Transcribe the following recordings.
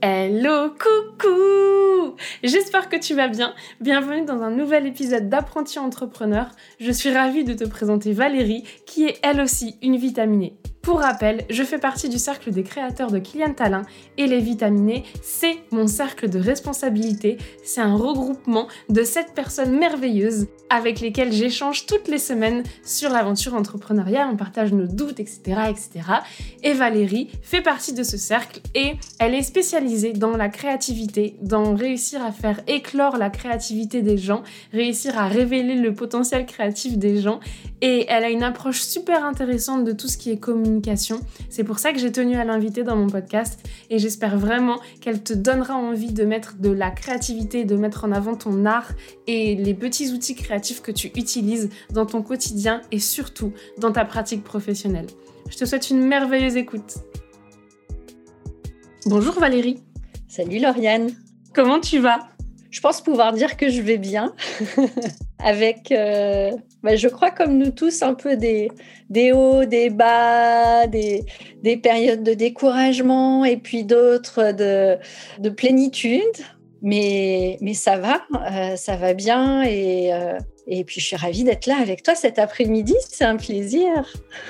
Hello, coucou J'espère que tu vas bien. Bienvenue dans un nouvel épisode d'Apprenti Entrepreneur. Je suis ravie de te présenter Valérie, qui est elle aussi une vitaminée. Pour rappel, je fais partie du cercle des créateurs de Kylian Talin et les vitaminés, c'est mon cercle de responsabilité. C'est un regroupement de sept personnes merveilleuses avec lesquelles j'échange toutes les semaines sur l'aventure entrepreneuriale. On partage nos doutes, etc., etc. Et Valérie fait partie de ce cercle et elle est spécialisée dans la créativité, dans réussir à faire éclore la créativité des gens, réussir à révéler le potentiel créatif des gens. Et elle a une approche super intéressante de tout ce qui est communication c'est pour ça que j'ai tenu à l'inviter dans mon podcast et j'espère vraiment qu'elle te donnera envie de mettre de la créativité, de mettre en avant ton art et les petits outils créatifs que tu utilises dans ton quotidien et surtout dans ta pratique professionnelle. Je te souhaite une merveilleuse écoute. Bonjour Valérie. Salut Lauriane. Comment tu vas? Je pense pouvoir dire que je vais bien. Avec, euh, bah, je crois comme nous tous, un peu des, des hauts, des bas, des, des périodes de découragement et puis d'autres de, de plénitude. Mais, mais ça va, euh, ça va bien et, euh, et puis je suis ravie d'être là avec toi cet après-midi, c'est un plaisir.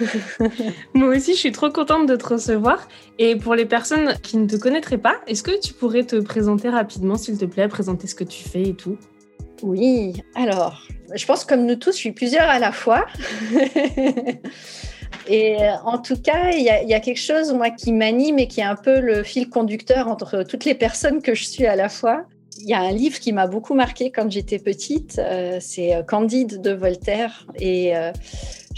Moi aussi, je suis trop contente de te recevoir. Et pour les personnes qui ne te connaîtraient pas, est-ce que tu pourrais te présenter rapidement, s'il te plaît, présenter ce que tu fais et tout? Oui, alors, je pense comme nous tous, je suis plusieurs à la fois. et en tout cas, il y, a quelque chose, moi, qui m'anime et qui est un peu le fil conducteur entre toutes les personnes que je suis à la fois. Il y a un livre qui m'a beaucoup marqué quand j'étais petite, euh, c'est euh, Candide de Voltaire. Et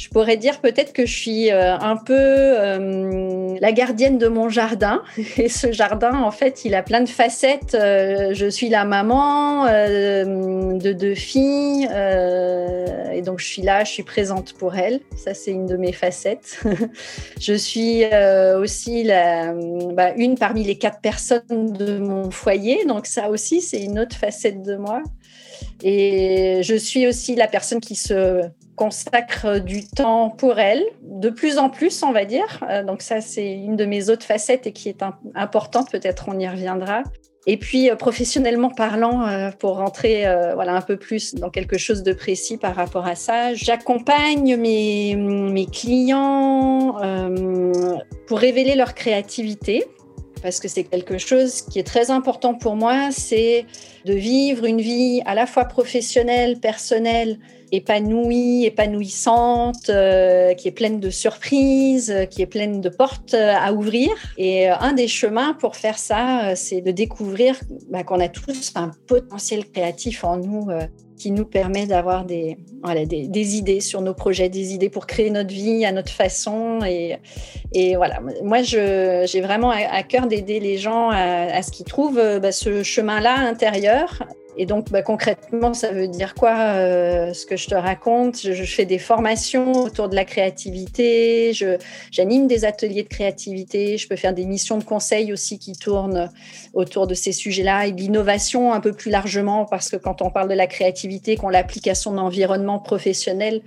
je pourrais dire peut-être que je suis euh, un peu euh, la gardienne de mon jardin. Et ce jardin, en fait, il a plein de facettes. Euh, je suis la maman de deux filles. et donc, je suis là, je suis présente pour elles. Ça, c'est une de mes facettes. je suis aussi la, bah, une parmi les quatre personnes de mon foyer. Donc, ça aussi, c'est une autre facette de moi. Et je suis aussi la personne qui se consacre du temps pour elle, de plus en plus, on va dire. Euh, donc ça, c'est une de mes autres facettes et qui est importante, peut-être on y reviendra. Et puis, euh, professionnellement parlant, euh, pour rentrer voilà, un peu plus dans quelque chose de précis par rapport à ça, j'accompagne mes, mes clients pour révéler leur créativité parce que c'est quelque chose qui est très important pour moi, c'est de vivre une vie à la fois professionnelle, personnelle, épanouie, épanouissante, euh, qui est pleine de surprises, qui est pleine de portes à ouvrir. Et euh, un des chemins pour faire ça, euh, c'est de découvrir bah, qu'on a tous un potentiel créatif en nous qui nous permet d'avoir des, voilà, des, idées sur nos projets, des idées pour créer notre vie à notre façon. Et, et voilà, moi, j'ai vraiment à, cœur d'aider les gens à, ce qu'ils trouvent bah, ce chemin-là intérieur et donc, bah, concrètement, ça veut dire quoi euh, Ce que je te raconte, je, fais des formations autour de la créativité, j'anime des ateliers de créativité, je peux faire des missions de conseil aussi qui tournent autour de ces sujets-là et de l'innovation un peu plus largement, parce que quand on parle de la créativité, qu'on l'applique à son environnement professionnel,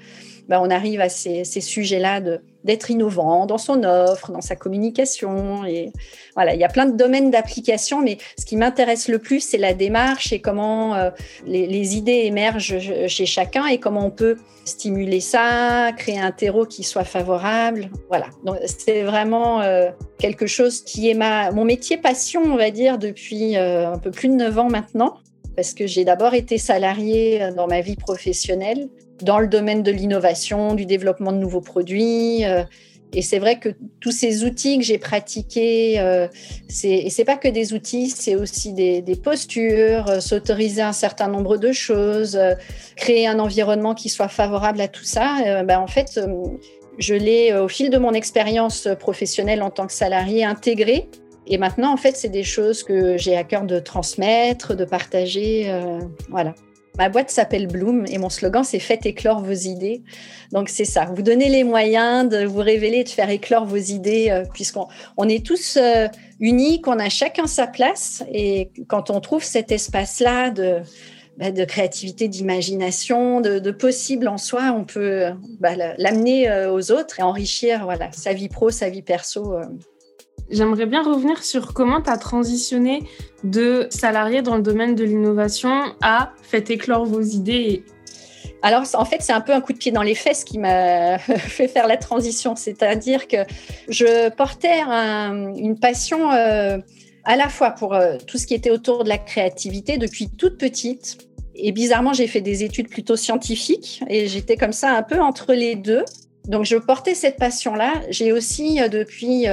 bah, on arrive à ces, ces sujets-là d'être innovant dans son offre, dans sa communication. Et voilà, il y a plein de domaines d'application, mais ce qui m'intéresse le plus, c'est la démarche et comment euh, les, idées émergent chez chacun et comment on peut stimuler ça, créer un terreau qui soit favorable. Voilà, donc c'est vraiment euh, quelque chose qui est ma, mon métier passion, on va dire, depuis euh, un peu plus de neuf ans maintenant parce que j'ai d'abord été salariée dans ma vie professionnelle dans le domaine de l'innovation, du développement de nouveaux produits. Euh, et c'est vrai que tous ces outils que j'ai pratiqués, euh, et c'est pas que des outils, c'est aussi des, postures, euh, s'autoriser un certain nombre de choses, créer un environnement qui soit favorable à tout ça. ben, en fait, je l'ai au fil de mon expérience professionnelle en tant que salarié intégré. Et maintenant, en fait, c'est des choses que j'ai à cœur de transmettre, de partager. voilà. Ma boîte s'appelle Bloom et mon slogan c'est Faites éclore vos idées. Donc c'est ça, vous donnez les moyens de vous révéler, de faire éclore vos idées, euh, puisqu'on on est tous euh, uniques, on a chacun sa place et quand on trouve cet espace-là de, bah, créativité, d'imagination, de, possible en soi, on peut bah, l'amener euh, aux autres et enrichir voilà, sa vie pro, sa vie perso. J'aimerais bien revenir sur comment tu as transitionné de salarié dans le domaine de l'innovation à faites éclore vos idées. Alors, en fait, c'est un peu un coup de pied dans les fesses qui m'a fait faire la transition. C'est-à-dire que je portais une passion euh, à la fois pour euh, tout ce qui était autour de la créativité depuis toute petite. Et bizarrement, j'ai fait des études plutôt scientifiques et j'étais comme ça un peu entre les deux. Donc, je portais cette passion-là. J'ai aussi, euh, depuis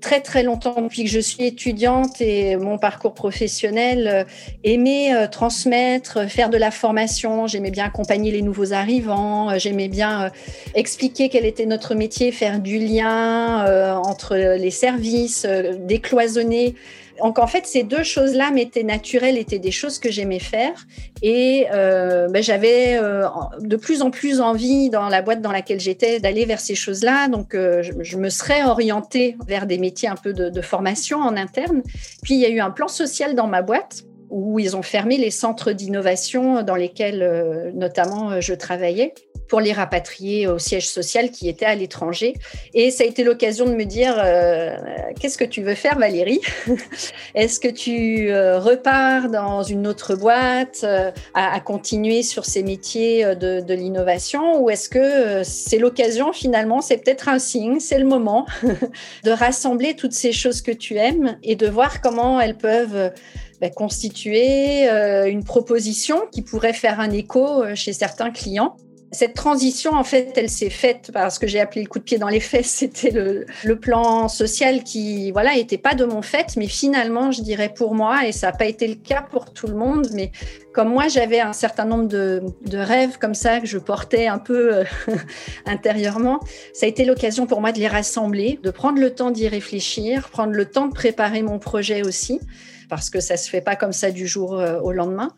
très très longtemps depuis que je suis étudiante et mon parcours professionnel, euh, aimé euh, transmettre, faire de la formation. J'aimais bien accompagner les nouveaux arrivants. Euh, j'aimais bien expliquer quel était notre métier, faire du lien entre les services, décloisonner donc en fait, ces deux choses-là m'étaient naturelles, étaient des choses que j'aimais faire. Et euh, ben, j'avais euh, de plus en plus envie dans la boîte dans laquelle j'étais d'aller vers ces choses-là. Donc euh, je, me serais orientée vers des métiers un peu de, de formation en interne. Puis il y a eu un plan social dans ma boîte où ils ont fermé les centres d'innovation dans lesquels notamment je travaillais pour les rapatrier au siège social qui était à l'étranger. Et ça a été l'occasion de me dire, euh, qu'est-ce que tu veux faire Valérie? Est-ce que tu euh, repars dans une autre boîte euh, à, continuer sur ces métiers de, l'innovation? Ou est-ce que c'est l'occasion finalement, c'est peut-être un signe, c'est le moment de rassembler toutes ces choses que tu aimes et de voir comment elles peuvent bah, constituer une proposition qui pourrait faire un écho chez certains clients? Cette transition, en fait, elle s'est faite parce que j'ai appelé le coup de pied dans les fesses. C'était le, plan social qui, voilà, n'était pas de mon fait, mais finalement, je dirais pour moi, et ça n'a pas été le cas pour tout le monde, mais comme moi, j'avais un certain nombre de, rêves comme ça que je portais un peu euh, intérieurement, ça a été l'occasion pour moi de les rassembler, de prendre le temps d'y réfléchir, prendre le temps de préparer mon projet aussi parce que ça se fait pas comme ça du jour euh, au lendemain.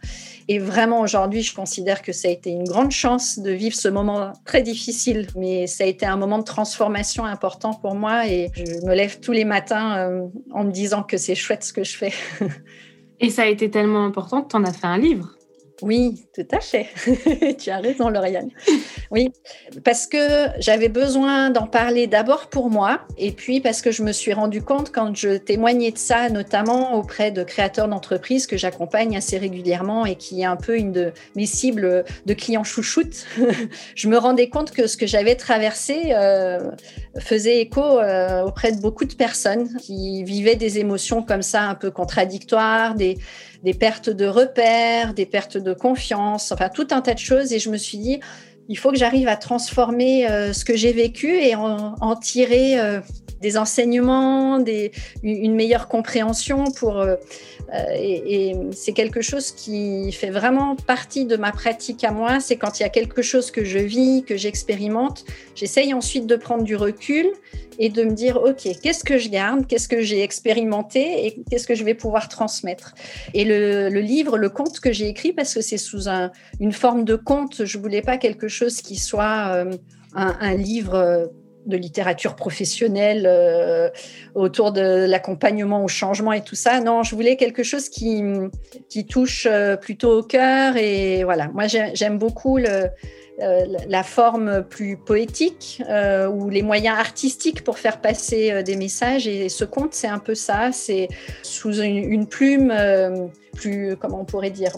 Et vraiment, aujourd'hui, je considère que ça a été une grande chance de vivre ce moment très difficile, mais ça a été un moment de transformation important pour moi et je me lève tous les matins euh, en me disant que c'est chouette ce que je fais. et ça a été tellement important que tu en as fait un livre. Oui, tout à fait. tu as raison, Lauriane. Oui, parce que j'avais besoin d'en parler d'abord pour moi, et puis parce que je me suis rendu compte quand je témoignais de ça, notamment auprès de créateurs d'entreprises que j'accompagne assez régulièrement et qui est un peu une de mes cibles de clients chouchoutes, je me rendais compte que ce que j'avais traversé euh, faisait écho euh, auprès de beaucoup de personnes qui vivaient des émotions comme ça un peu contradictoires, des des pertes de repères, des pertes de confiance, enfin tout un tas de choses. Et je me suis dit, il faut que j'arrive à transformer euh, ce que j'ai vécu et en, tirer euh, des enseignements, une meilleure compréhension pour. Euh, et, et c'est quelque chose qui fait vraiment partie de ma pratique à moi. C'est quand il y a quelque chose que je vis, que j'expérimente, j'essaye ensuite de prendre du recul et de me dire, OK, qu'est-ce que je garde, qu'est-ce que j'ai expérimenté et qu'est-ce que je vais pouvoir transmettre. Et le, livre, le conte que j'ai écrit, parce que c'est sous une forme de conte, je voulais pas quelque chose qui soit euh, un, livre de littérature professionnelle euh, autour de l'accompagnement au changement et tout ça. Non, je voulais quelque chose qui, qui touche euh, plutôt au cœur. Et voilà, moi j'aime beaucoup le, euh, la forme plus poétique euh, ou les moyens artistiques pour faire passer euh, des messages. Et ce conte, c'est un peu ça. C'est sous une, plume plus, comment on pourrait dire,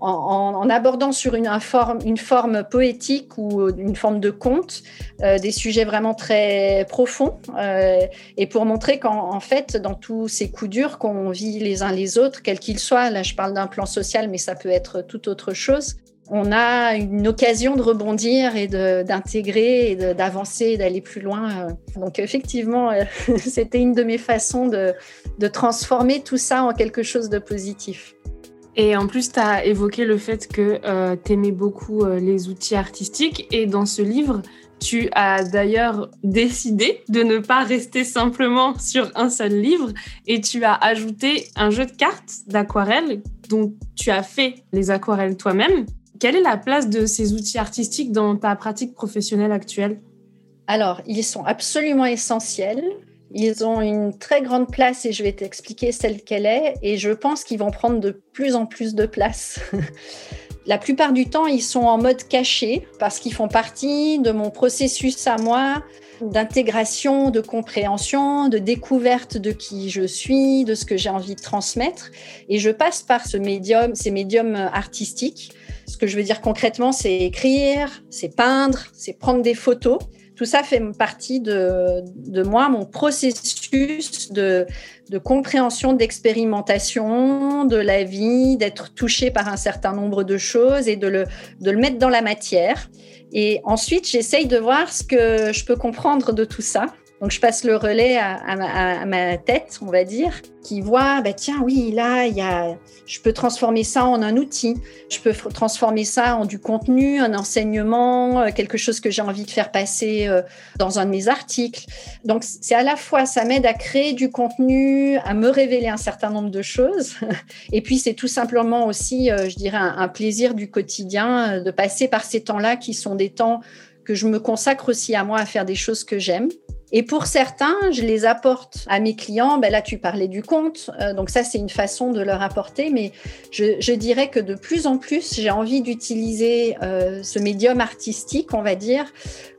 en, abordant sur une, forme, une forme poétique ou une forme de conte des sujets vraiment très profonds. et pour montrer qu'en fait, dans tous ces coups durs qu'on vit les uns les autres, quels qu'ils soient, là je parle d'un plan social, mais ça peut être tout autre chose, on a une occasion de rebondir et d'intégrer et d'avancer, d'aller plus loin. Donc effectivement, euh, c'était une de mes façons de, transformer tout ça en quelque chose de positif. Et en plus, tu as évoqué le fait que euh, tu aimais beaucoup euh, les outils artistiques. Et dans ce livre, tu as d'ailleurs décidé de ne pas rester simplement sur un seul livre et tu as ajouté un jeu de cartes d'aquarelle dont tu as fait les aquarelles toi-même Quelle est la place de ces outils artistiques dans ta pratique professionnelle actuelle? Alors, ils sont absolument essentiels. Ils ont une très grande place et je vais t'expliquer celle qu'elle est. Et je pense qu'ils vont prendre de plus en plus de place. La plupart du temps, ils sont en mode caché parce qu'ils font partie de mon processus à moi d'intégration, de compréhension, de découverte de qui je suis, de ce que j'ai envie de transmettre. Et je passe par ce médium, ces médiums artistiques. Ce que je veux dire concrètement, c'est écrire, c'est peindre, c'est prendre des photos. Tout ça fait partie de, de moi, mon processus de, de compréhension, d'expérimentation de la vie, d'être touché par un certain nombre de choses et de le, de le mettre dans la matière. Et ensuite, j'essaye de voir ce que je peux comprendre de tout ça. Donc, je passe le relais à, ma, tête, on va dire, qui voit, bah, tiens, oui, là, il y a, je peux transformer ça en un outil, je peux transformer ça en du contenu, un enseignement, euh, quelque chose que j'ai envie de faire passer euh, dans un de mes articles. Donc, c'est à la fois, ça m'aide à créer du contenu, à me révéler un certain nombre de choses. Et puis, c'est tout simplement aussi, euh, je dirais, un plaisir du quotidien de passer par ces temps-là qui sont des temps que je me consacre aussi à moi à faire des choses que j'aime. Et pour certains, je les apporte à mes clients. Ben là, tu parlais du compte. Euh, donc ça, c'est une façon de leur apporter. Mais je, dirais que de plus en plus, j'ai envie d'utiliser euh, ce médium artistique, on va dire,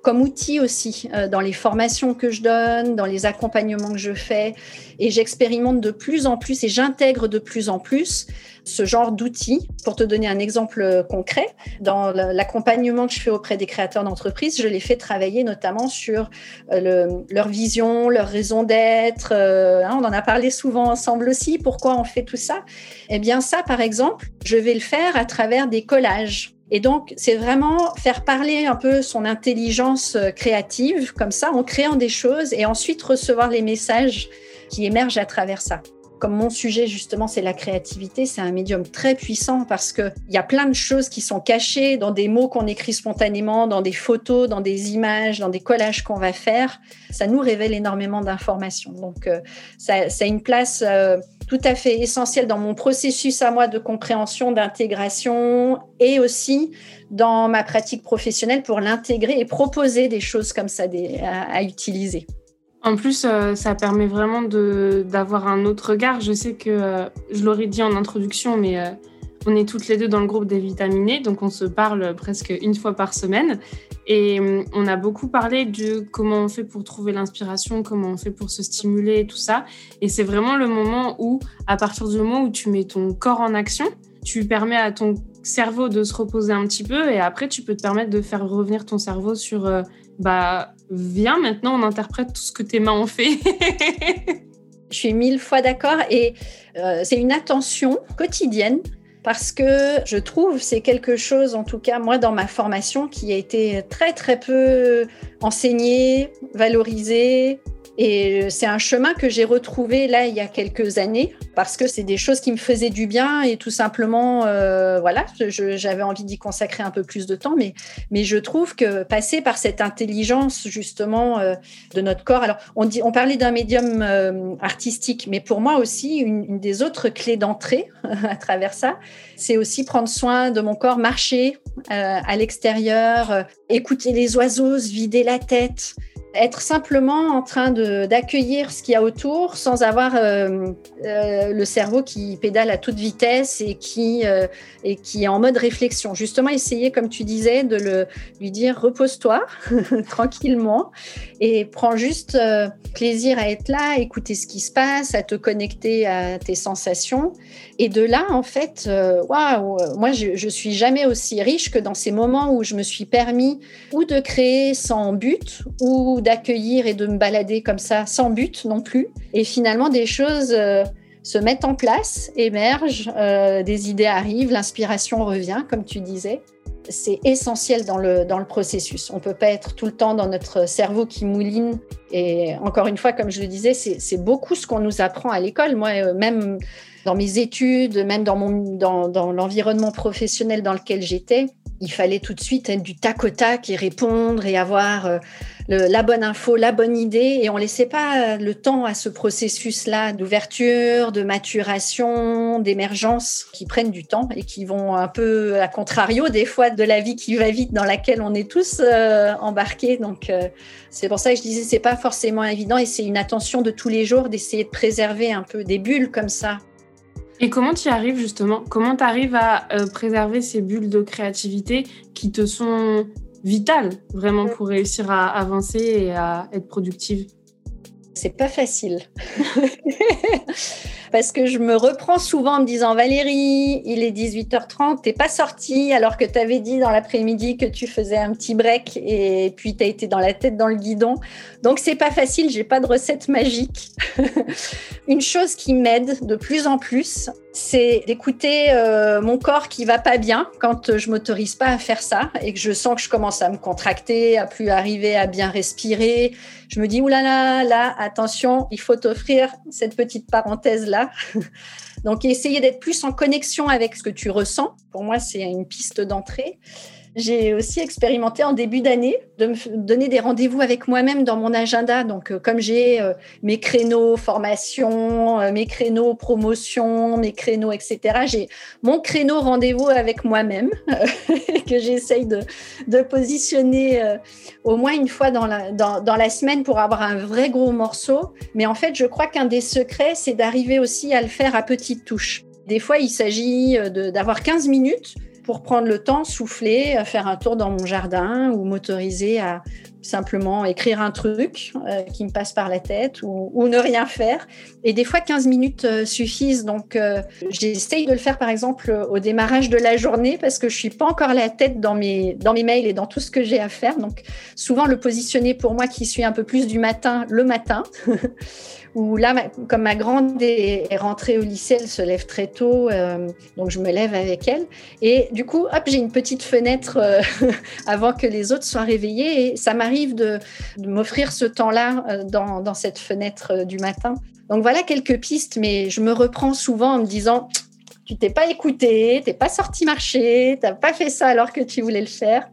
comme outil aussi euh, dans les formations que je donne, dans les accompagnements que je fais. Et j'expérimente de plus en plus et j'intègre de plus en plus ce genre d'outils. Pour te donner un exemple concret, dans l'accompagnement que je fais auprès des créateurs d'entreprises, je les fais travailler notamment sur euh, leur vision, leur raison d'être. Euh, hein, on en a parlé souvent ensemble aussi. Pourquoi on fait tout ça Eh bien ça, par exemple, je vais le faire à travers des collages. Et donc, c'est vraiment faire parler un peu son intelligence euh, créative, comme ça, en créant des choses et ensuite recevoir les messages qui émergent à travers ça. Comme mon sujet, justement, c'est la créativité, c'est un médium très puissant parce qu'il y a plein de choses qui sont cachées dans des mots qu'on écrit spontanément, dans des photos, dans des images, dans des collages qu'on va faire. Ça nous révèle énormément d'informations. Donc, euh, ça, a une place. Euh, tout à fait essentiel dans mon processus à moi de compréhension, d'intégration et aussi dans ma pratique professionnelle pour l'intégrer et proposer des choses comme ça à, utiliser. En plus, euh, ça permet vraiment d'avoir un autre regard. Je sais que euh, je l'aurais dit en introduction, mais euh, on est toutes les deux dans le groupe des vitaminés, donc on se parle presque une fois par semaine. Et on a beaucoup parlé de comment on fait pour trouver l'inspiration, comment on fait pour se stimuler, tout ça. Et c'est vraiment le moment où, à partir du moment où tu mets ton corps en action, tu permets à ton cerveau de se reposer un petit peu et après tu peux te permettre de faire revenir ton cerveau sur bah viens maintenant on interprète tout ce que tes mains ont fait. Je suis mille fois d'accord et euh, c'est une attention quotidienne parce que je trouve c'est quelque chose, en tout cas moi dans ma formation, qui a été très très peu enseigné, valorisé, et c'est un chemin que j'ai retrouvé là il y a quelques années parce que c'est des choses qui me faisaient du bien et tout simplement, euh, voilà, j'avais envie d'y consacrer un peu plus de temps. Mais, mais je trouve que passer par cette intelligence justement euh, de notre corps. Alors on parlait d'un médium euh, artistique, mais pour moi aussi une, une des autres clés d'entrée à travers ça, c'est aussi prendre soin de mon corps, marcher à l'extérieur, écouter les oiseaux, se vider la tête être simplement en train d'accueillir ce qu'il y a autour sans avoir euh, euh, le cerveau qui pédale à toute vitesse et qui, euh, et qui est en mode réflexion. Justement, essayer, comme tu disais, de le, lui dire repose-toi tranquillement et prends juste plaisir à être là, écouter ce qui se passe, à te connecter à tes sensations. Et de là, en fait, waouh, moi, je, je suis jamais aussi riche que dans ces moments où je me suis permis ou de créer sans but ou d'accueillir et de me balader comme ça sans but non plus. Et finalement, des choses euh, se mettent en place, émergent, euh, des idées arrivent, l'inspiration revient, comme tu disais. C'est essentiel dans le, dans le processus. On ne peut pas être tout le temps dans notre cerveau qui mouline. Et encore une fois, comme je le disais, c'est beaucoup ce qu'on nous apprend à l'école. Moi, euh, même dans mes études, même dans, dans, dans l'environnement professionnel dans lequel j'étais, il fallait tout de suite être du tac au tac et répondre et avoir euh, la bonne info, la bonne idée. Et on laissait pas le temps à ce processus-là d'ouverture, de maturation, d'émergence qui prennent du temps et qui vont un peu à contrario des fois de la vie qui va vite dans laquelle on est tous euh, embarqués. Donc euh, c'est pour ça que je disais c'est pas forcément évident et c'est une attention de tous les jours d'essayer de préserver un peu des bulles comme ça et comment tu arrives justement? Comment tu arrives à euh, préserver ces bulles de créativité qui te sont vitales vraiment pour réussir à avancer et à être productive C'est pas facile. Parce que je me reprends souvent en me disant Valérie, il est 18h30, t'es pas sortie alors que tu avais dit dans l'après-midi que tu faisais un petit break et puis tu as été dans la tête dans le guidon. Donc c'est pas facile, j'ai pas de recette magique. Une chose qui m'aide de plus en plus, c'est d'écouter euh, mon corps qui va pas bien quand je m'autorise pas à faire ça et que je sens que je commence à me contracter, à plus arriver à bien respirer. Je me dis oulala, là, là, attention, il faut t'offrir cette petite parenthèse là. Donc essayer d'être plus en connexion avec ce que tu ressens. Pour moi, c'est une piste d'entrée. J'ai aussi expérimenté en début d'année de me donner des rendez-vous avec moi-même dans mon agenda. Donc, euh, comme j'ai euh, mes créneaux formation, euh, mes créneaux promotion, mes créneaux, etc., j'ai mon créneau rendez-vous avec moi-même que j'essaye de, de, positionner au moins une fois dans la, dans, dans la semaine pour avoir un vrai gros morceau. Mais en fait, je crois qu'un des secrets, c'est d'arriver aussi à le faire à petites touches. Des fois, il s'agit d'avoir 15 minutes pour prendre le temps, souffler, faire un tour dans mon jardin ou m'autoriser à simplement écrire un truc euh, qui me passe par la tête ou, ne rien faire. Et des fois, 15 minutes euh, suffisent. Donc, euh, j'essaye de le faire, par exemple, au démarrage de la journée parce que je suis pas encore la tête dans mes, dans mes mails et dans tout ce que j'ai à faire. Donc, souvent, le positionner pour moi qui suis un peu plus du matin, le matin. où là, comme ma grande est, rentrée au lycée, elle se lève très tôt, euh, donc je me lève avec elle. Et du coup, hop, j'ai une petite fenêtre euh, avant que les autres soient réveillés. Et ça m'arrive de, m'offrir ce temps-là euh, dans, cette fenêtre du matin. Donc voilà quelques pistes, mais je me reprends souvent en me disant, tu t'es pas écouté, t'es pas sorti marcher, t'as pas fait ça alors que tu voulais le faire.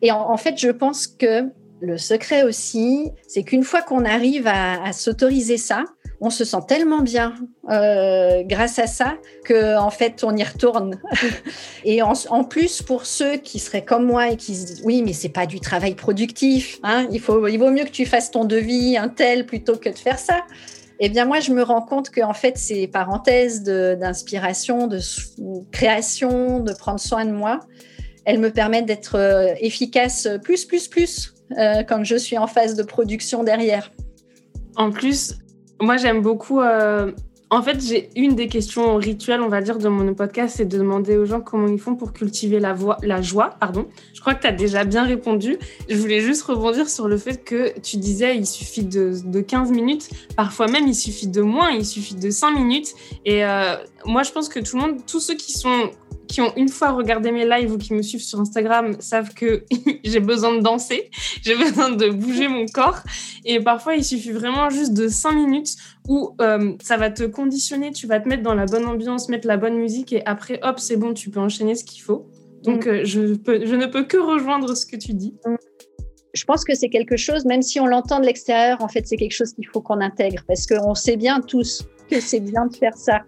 Et en fait, je pense que le secret aussi, c'est qu'une fois qu'on arrive à, s'autoriser ça, on se sent tellement bien euh, grâce à ça que en fait on y retourne. et en, plus pour ceux qui seraient comme moi et qui se disent oui mais c'est pas du travail productif, hein, il faut il vaut mieux que tu fasses ton devis un tel plutôt que de faire ça. Eh bien moi je me rends compte que en fait ces parenthèses d'inspiration, de, de création, de prendre soin de moi, elles me permettent d'être euh, efficace plus plus plus euh, quand je suis en phase de production derrière. En plus, moi j'aime beaucoup. Euh, en fait, j'ai une des questions rituelles, on va dire, de mon podcast, c'est de demander aux gens comment ils font pour cultiver la, voix, la joie. Pardon. Je crois que tu as déjà bien répondu. Je voulais juste rebondir sur le fait que tu disais il suffit de, de 15 minutes. Parfois même, il suffit de moins, il suffit de 5 minutes. Et euh, moi, je pense que tout le monde, tous ceux qui sont qui ont une fois regardé mes lives ou qui me suivent sur Instagram savent que j'ai besoin de danser, j'ai besoin de bouger mon corps. Et parfois, il suffit vraiment juste de cinq minutes où euh, ça va te conditionner, tu vas te mettre dans la bonne ambiance, mettre la bonne musique et après, hop, c'est bon, tu peux enchaîner ce qu'il faut. Donc, mm. euh, je, peux, je ne peux que rejoindre ce que tu dis. Je pense que c'est quelque chose, même si on l'entend de l'extérieur, en fait, c'est quelque chose qu'il faut qu'on intègre parce qu'on sait bien tous que c'est bien de faire ça.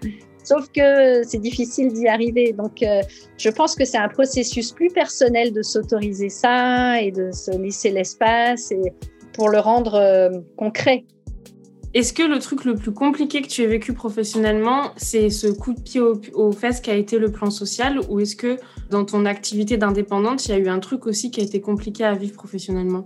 Sauf que c'est difficile d'y arriver. Donc, euh, je pense que c'est un processus plus personnel de s'autoriser ça et de se laisser l'espace pour le rendre euh, concret. Est-ce que le truc le plus compliqué que tu as vécu professionnellement, c'est ce coup de pied aux, fesses qui a été le plan social? Ou est-ce que dans ton activité d'indépendante, il y a eu un truc aussi qui a été compliqué à vivre professionnellement?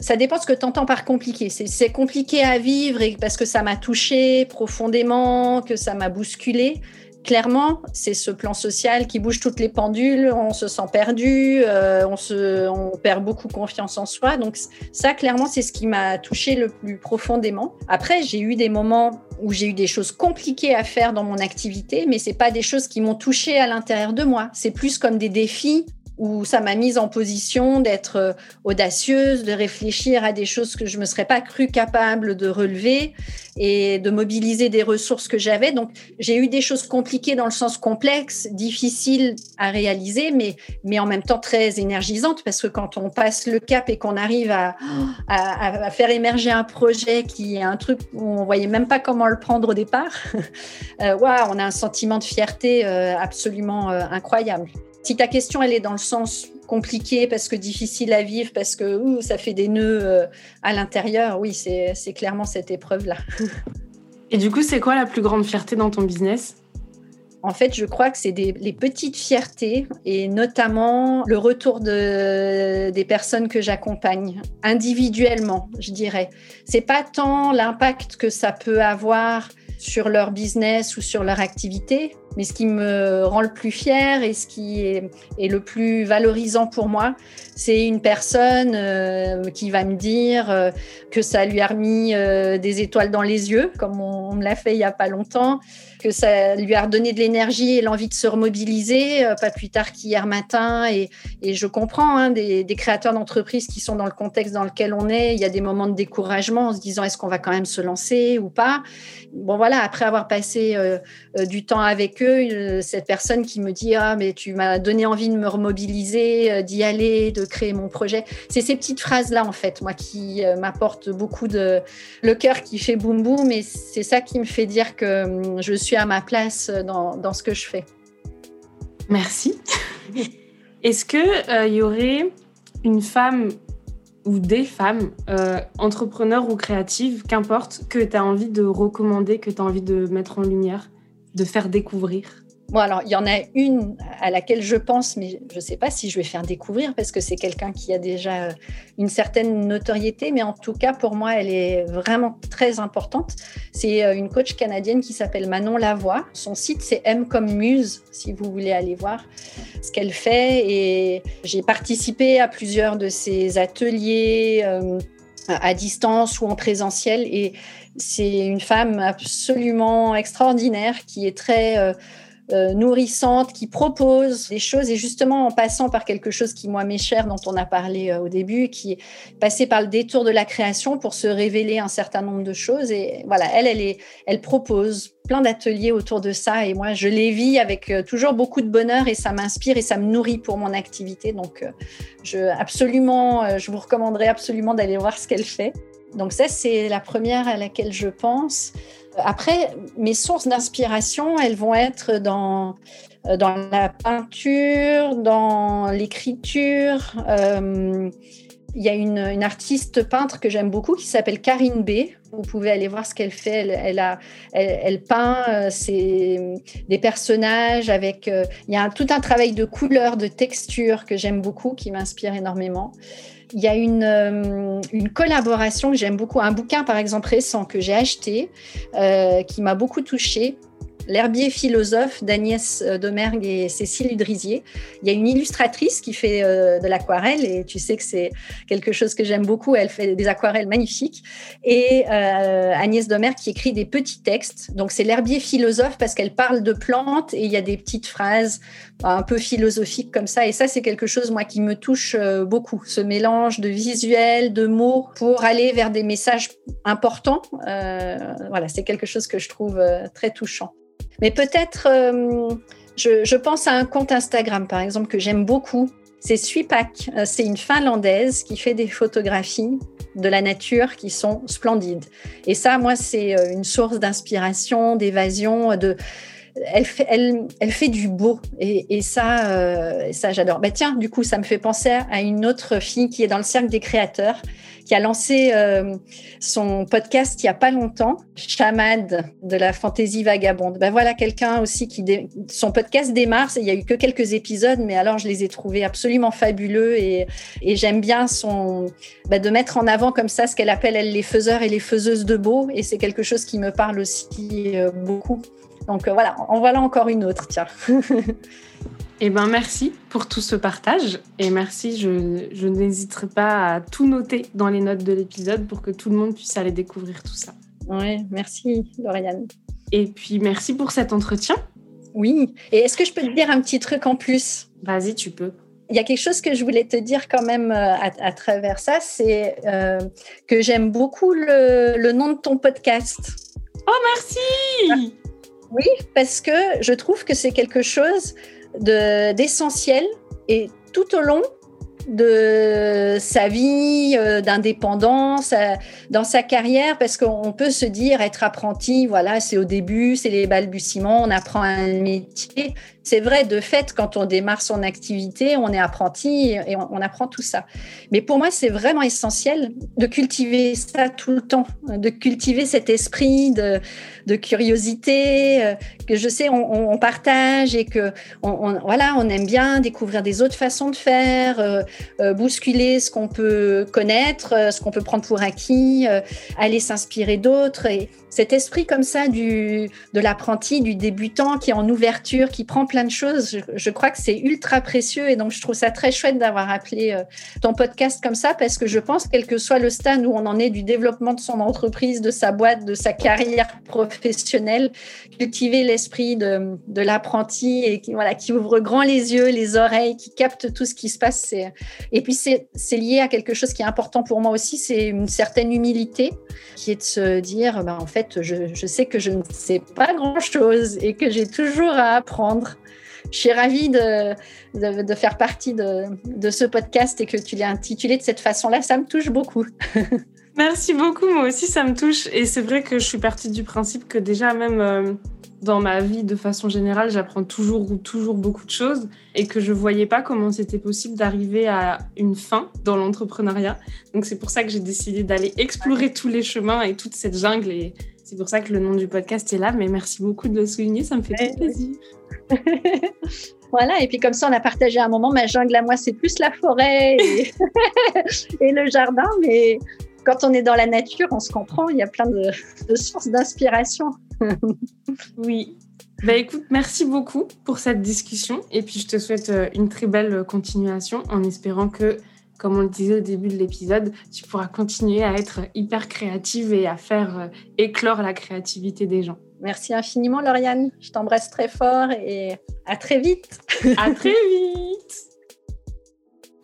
Ça dépend ce que tu entends par compliqué. C'est compliqué à vivre parce que ça m'a touché profondément, que ça m'a bousculé. Clairement, c'est ce plan social qui bouge toutes les pendules, on se sent perdu, euh, on perd beaucoup confiance en soi. Donc ça, clairement, c'est ce qui m'a touché le plus profondément. Après, j'ai eu des moments où j'ai eu des choses compliquées à faire dans mon activité, mais c'est pas des choses qui m'ont touché à l'intérieur de moi. C'est plus comme des défis où ça m'a mise en position d'être euh, audacieuse, de réfléchir à des choses que je me serais pas cru capable de relever et de mobiliser des ressources que j'avais. Donc, j'ai eu des choses compliquées dans le sens complexe, difficiles à réaliser, mais, mais en même temps très énergisantes parce que quand on passe le cap et qu'on arrive à, à, faire émerger un projet qui est un truc où on voyait même pas comment le prendre au départ, euh, on a un sentiment de fierté euh, absolument euh, incroyable. Si ta question elle est dans le sens compliqué parce que difficile à vivre, parce que ça fait des nœuds euh, à l'intérieur, oui, c'est clairement cette épreuve-là. Et du coup, c'est quoi la plus grande fierté dans ton business? En fait, je crois que c'est les petites fiertés et notamment le retour de, des personnes que j'accompagne individuellement, je dirais. C'est pas tant l'impact que ça peut avoir sur leur business ou sur leur activité, mais ce qui me rend le plus fier et ce qui est, le plus valorisant pour moi, c'est une personne euh, qui va me dire euh, que ça lui a remis euh, des étoiles dans les yeux, comme on, on me l'a fait il n'y a pas longtemps, que ça lui a redonné de l'énergie et l'envie de se remobiliser, euh, pas plus tard qu'hier matin. Et, je comprends hein, des, créateurs d'entreprises qui sont dans le contexte dans lequel on est. Il y a des moments de découragement en se disant est-ce qu'on va quand même se lancer ou pas? Bon voilà, après avoir passé euh, euh, du temps avec eux, cette personne qui me dit ah mais tu m'as donné envie de me remobiliser, d'y aller, de créer mon projet. C'est ces petites phrases là en fait, moi qui m'apportent beaucoup de le cœur qui fait boum boum. Et c'est ça qui me fait dire que hum, je suis à ma place dans, dans ce que je fais. Merci. Est-ce qu'il il euh, y aurait une femme ou des femmes, euh, entrepreneurs ou créatives, qu'importe, que tu as envie de recommander, que tu as envie de mettre en lumière, de faire découvrir? Bon, alors, il y en a une à laquelle je pense, mais je ne sais pas si je vais faire découvrir parce que c'est quelqu'un qui a déjà une certaine notoriété, mais en tout cas, pour moi, elle est vraiment très importante. C'est euh, une coach canadienne qui s'appelle Manon Lavoie. Son site, c'est M comme Muse, si vous voulez aller voir ce qu'elle fait. Et j'ai participé à plusieurs de ses ateliers euh, à distance ou en présentiel. Et c'est une femme absolument extraordinaire qui est très... Euh, euh, nourrissante, qui propose des choses et justement en passant par quelque chose qui moi m'est cher, dont on a parlé euh, au début, qui est passé par le détour de la création pour se révéler un certain nombre de choses. Et voilà, elle, elle, est, elle propose plein d'ateliers autour de ça et moi je les vis avec euh, toujours beaucoup de bonheur et ça m'inspire et ça me nourrit pour mon activité. Donc je absolument, je vous recommanderais absolument d'aller voir ce qu'elle fait. Donc ça c'est la première à laquelle je pense. Après, mes sources d'inspiration, elles vont être dans, euh, dans la peinture, dans l'écriture. Euh, il y a une, artiste peintre que j'aime beaucoup qui s'appelle Karine B. Vous pouvez aller voir ce qu'elle fait. Elle, peint euh, des personnages avec. il y a tout un travail de couleur, de texture que j'aime beaucoup, qui m'inspire énormément il y a une, euh, une collaboration que j'aime beaucoup, un bouquin par exemple récent que j'ai acheté, euh, qui m'a beaucoup touchée, L'herbier philosophe d'Agnès euh, Domergue et Cécile Udrisier. Il y a une illustratrice qui fait euh, de l'aquarelle et tu sais que c'est quelque chose que j'aime beaucoup. Elle fait des aquarelles magnifiques. Et euh, Agnès Domergue qui écrit des petits textes. Donc c'est l'herbier philosophe parce qu'elle parle de plantes et il y a des petites phrases un peu philosophiques comme ça. Et ça, c'est quelque chose, moi, qui me touche beaucoup. Ce mélange de visuels, de mots pour aller vers des messages importants. voilà, c'est quelque chose que je trouve très touchant. Mais peut-être, euh, je, pense à un compte Instagram, par exemple, que j'aime beaucoup. C'est Suipak. Euh, c'est une Finlandaise qui fait des photographies de la nature qui sont splendides. Et ça, moi, c'est euh, une source d'inspiration, d'évasion, de elle fait, du beau et, ça, ça j'adore. Bah tiens, du coup, ça me fait penser à une autre fille qui est dans le cercle des créateurs qui a lancé euh, son podcast il y a pas longtemps, Chamad de la fantaisie vagabonde. Ben voilà quelqu'un aussi qui son podcast démarre. Il y a eu que quelques épisodes, mais alors je les ai trouvés absolument fabuleux et, j'aime bien son ben de mettre en avant comme ça ce qu'elle appelle elle les faiseurs et les faiseuses de beau et c'est quelque chose qui me parle aussi euh, beaucoup. Donc euh, voilà, en voilà encore une autre, tiens. Eh ben merci pour tout ce partage et merci. Je, je n'hésiterai pas à tout noter dans les notes de l'épisode pour que tout le monde puisse aller découvrir tout ça. Oui, merci Lauriane. Et puis merci pour cet entretien. Oui. Et est-ce que je peux te dire un petit truc en plus? Vas-y, tu peux. il y a quelque chose que je voulais te dire quand même à, travers ça, c'est que j'aime beaucoup le, le, nom de ton podcast. Oh, merci Oui, parce que je trouve que c'est quelque chose d'essentiel et tout au long de sa vie euh, d'indépendance, euh, dans sa carrière, parce qu'on peut se dire être apprenti, voilà, c'est au début, c'est les balbutiements, on apprend un métier. C'est vrai, de fait, quand on démarre son activité, on est apprenti et on, apprend tout ça. Mais pour moi, c'est vraiment essentiel de cultiver ça tout le temps, de cultiver cet esprit de, de curiosité euh, que je sais on, partage et que on, voilà, on aime bien découvrir des autres façons de faire, euh, euh, bousculer ce qu'on peut connaître, ce qu'on peut prendre pour acquis, aller s'inspirer d'autres et cet esprit comme ça du, de l'apprenti, du débutant qui est en ouverture, qui prend plein de choses, je, crois que c'est ultra précieux et donc je trouve ça très chouette d'avoir appelé euh, ton podcast comme ça parce que je pense, quel que soit le stade où on en est du développement de son entreprise, de sa boîte, de sa carrière professionnelle, cultiver l'esprit de, de l'apprenti et qui, voilà, qui ouvre grand les yeux, les oreilles, qui capte tout ce qui se passe. Et puis c'est lié à quelque chose qui est important pour moi aussi, c'est une certaine humilité qui est de se dire, ben, en fait, je, sais que je ne sais pas grand-chose et que j'ai toujours à apprendre. Je suis ravie de, faire partie de, ce podcast et que tu l'aies intitulé de cette façon-là. Ça me touche beaucoup. Merci beaucoup. Moi aussi, ça me touche. Et c'est vrai que je suis partie du principe que déjà, même euh, dans ma vie de façon générale, j'apprends toujours ou toujours beaucoup de choses et que je voyais pas comment c'était possible d'arriver à une fin dans l'entrepreneuriat. Donc c'est pour ça que j'ai décidé d'aller explorer tous les chemins et toute cette jungle et c'est pour ça que le nom du podcast est là, mais merci beaucoup de le souligner, ça me fait plaisir. voilà, et puis comme ça, on a partagé un moment, ma jungle à moi, c'est plus la forêt et, le jardin, mais quand on est dans la nature, on se comprend, il y a plein de, sources d'inspiration. oui. Bah écoute, merci beaucoup pour cette discussion et puis je te souhaite euh, une très belle continuation en espérant que comme on le disait au début de l'épisode, tu pourras continuer à être hyper créative et à faire euh, éclore la créativité des gens. Merci infiniment, Lauriane. Je t'embrasse très fort et à très vite. À très vite.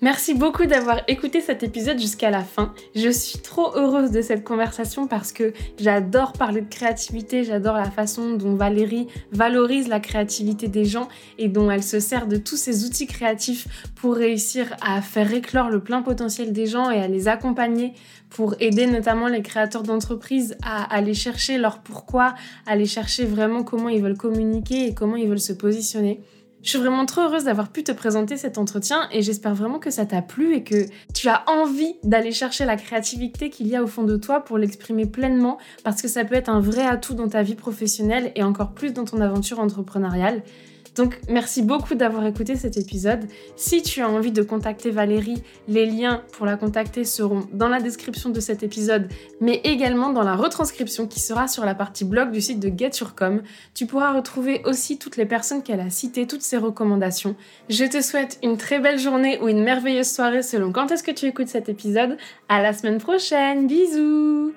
Merci beaucoup d'avoir écouté cet épisode jusqu'à la fin. Je suis trop heureuse de cette conversation parce que j'adore parler de créativité, j'adore la façon dont Valérie valorise la créativité des gens et dont elle se sert de tous ces outils créatifs pour réussir à faire éclore le plein potentiel des gens et à les accompagner pour aider notamment les créateurs d'entreprises à aller chercher leur pourquoi, à aller chercher vraiment comment ils veulent communiquer et comment ils veulent se positionner. Je suis vraiment trop heureuse d'avoir pu te présenter cet entretien et j'espère vraiment que ça t'a plu et que tu as envie d'aller chercher la créativité qu'il y a au fond de toi pour l'exprimer pleinement parce que ça peut être un vrai atout dans ta vie professionnelle et encore plus dans ton aventure entrepreneuriale. Donc merci beaucoup d'avoir écouté cet épisode. Si tu as envie de contacter Valérie, les liens pour la contacter seront dans la description de cet épisode, mais également dans la retranscription qui sera sur la partie blog du site de GetYourCom. Tu pourras retrouver aussi toutes les personnes qu'elle a citées, toutes ses recommandations. Je te souhaite une très belle journée ou une merveilleuse soirée selon quand est-ce que tu écoutes cet épisode. À la semaine prochaine, bisous